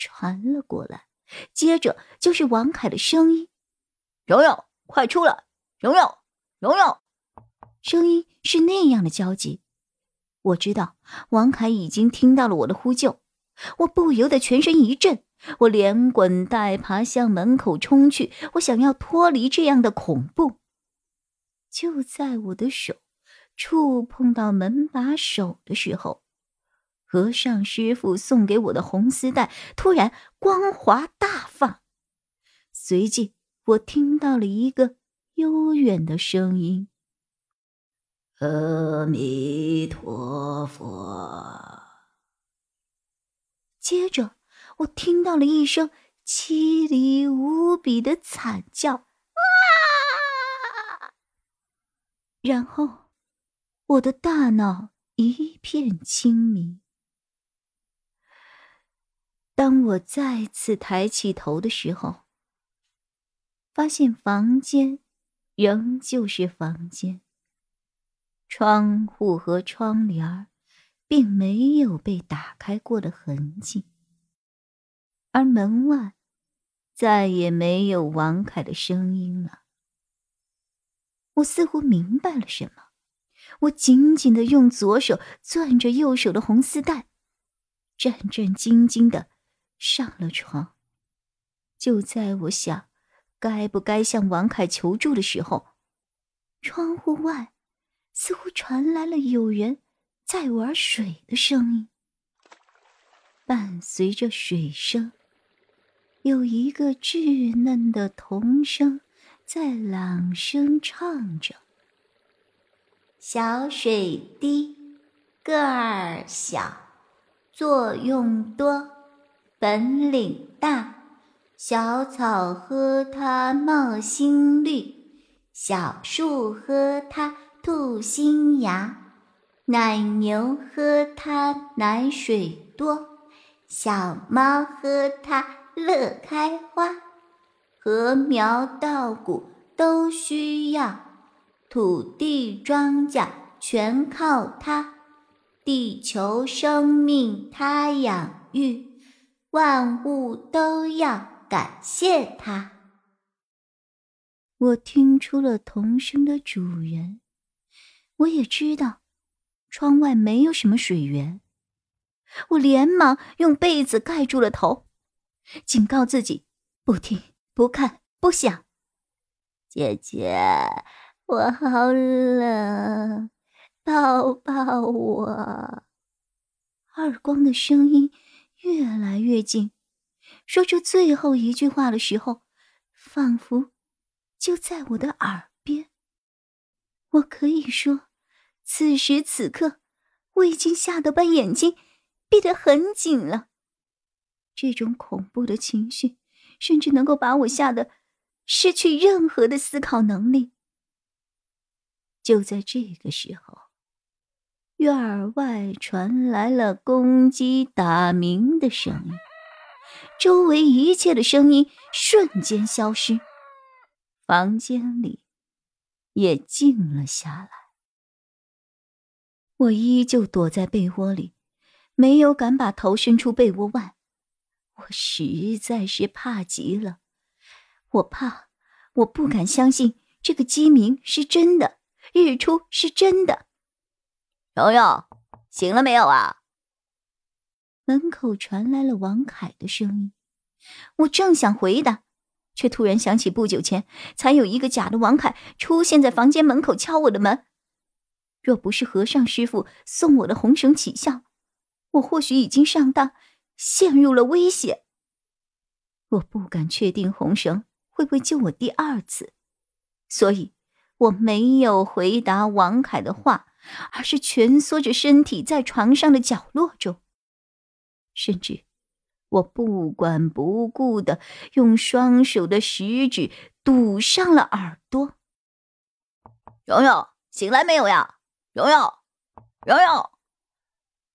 传了过来，接着就是王凯的声音：“蓉蓉，快出来！蓉蓉，蓉蓉。”声音是那样的焦急。我知道王凯已经听到了我的呼救，我不由得全身一震，我连滚带爬向门口冲去，我想要脱离这样的恐怖。就在我的手触碰到门把手的时候。和尚师傅送给我的红丝带突然光华大放，随即我听到了一个悠远的声音：“阿弥陀佛。”接着我听到了一声凄厉无比的惨叫，啊！然后我的大脑一片清明。当我再次抬起头的时候，发现房间仍旧是房间，窗户和窗帘并没有被打开过的痕迹，而门外再也没有王凯的声音了。我似乎明白了什么，我紧紧的用左手攥着右手的红丝带，战战兢兢的。上了床，就在我想该不该向王凯求助的时候，窗户外似乎传来了有人在玩水的声音。伴随着水声，有一个稚嫩的童声在朗声唱着：“小水滴，个儿小，作用多。”本领大，小草喝它冒新绿，小树喝它吐新芽，奶牛喝它奶水多，小猫喝它乐开花，禾苗稻谷都需要，土地庄稼全靠它，地球生命它养育。万物都要感谢他。我听出了童声的主人，我也知道窗外没有什么水源。我连忙用被子盖住了头，警告自己不听、不看、不想。姐姐，我好冷，抱抱我。二光的声音。越来越近，说出最后一句话的时候，仿佛就在我的耳边。我可以说，此时此刻，我已经吓得把眼睛闭得很紧了。这种恐怖的情绪，甚至能够把我吓得失去任何的思考能力。就在这个时候。院外传来了公鸡打鸣的声音，周围一切的声音瞬间消失，房间里也静了下来。我依旧躲在被窝里，没有敢把头伸出被窝外。我实在是怕极了，我怕，我不敢相信这个鸡鸣是真的，日出是真的。蓉蓉，醒了没有啊？门口传来了王凯的声音。我正想回答，却突然想起不久前才有一个假的王凯出现在房间门口敲我的门。若不是和尚师傅送我的红绳起效，我或许已经上当，陷入了危险。我不敢确定红绳会不会救我第二次，所以我没有回答王凯的话。而是蜷缩着身体在床上的角落中，甚至我不管不顾的用双手的食指堵上了耳朵。蓉蓉，醒来没有呀？蓉蓉，蓉蓉。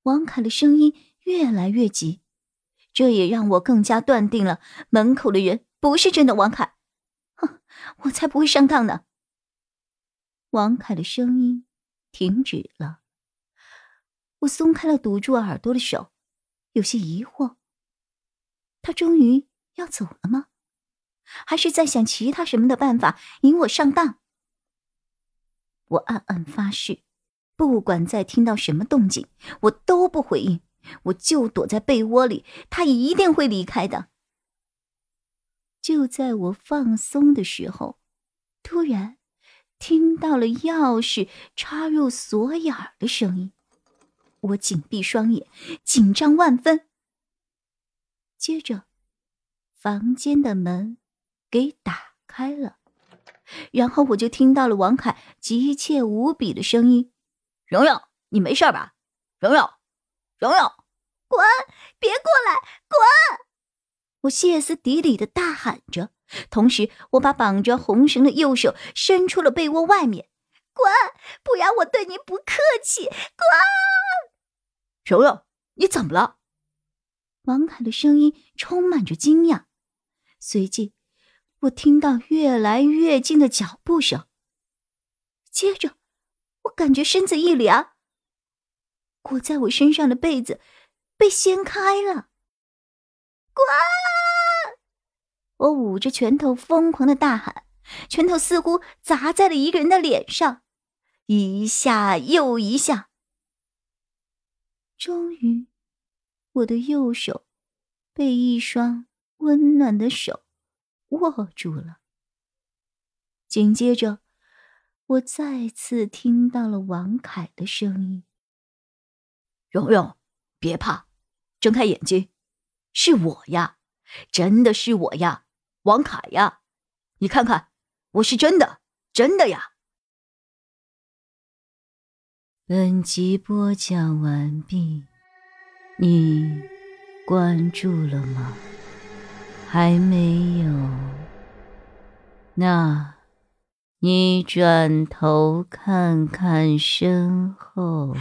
王凯的声音越来越急，这也让我更加断定了门口的人不是真的王凯。哼，我才不会上当呢。王凯的声音停止了，我松开了堵住耳朵的手，有些疑惑。他终于要走了吗？还是在想其他什么的办法引我上当？我暗暗发誓，不管再听到什么动静，我都不回应，我就躲在被窝里，他一定会离开的。就在我放松的时候，突然听到了钥匙插入锁眼的声音，我紧闭双眼，紧张万分。接着，房间的门给打开了，然后我就听到了王凯急切无比的声音：“蓉蓉，你没事吧？蓉蓉，蓉蓉，滚！别过来！滚！”我歇斯底里的大喊着，同时我把绑着红绳的右手伸出了被窝外面：“滚！不然我对你不客气！滚！”柔柔，你怎么了？王凯的声音充满着惊讶，随即，我听到越来越近的脚步声。接着，我感觉身子一凉，裹在我身上的被子被掀开了。滚！我捂着拳头疯狂的大喊，拳头似乎砸在了一个人的脸上，一下又一下。终于。我的右手被一双温暖的手握住了。紧接着，我再次听到了王凯的声音：“蓉蓉，别怕，睁开眼睛，是我呀，真的是我呀，王凯呀，你看看，我是真的，真的呀。”本集播讲完毕。你关注了吗？还没有？那，你转头看看身后。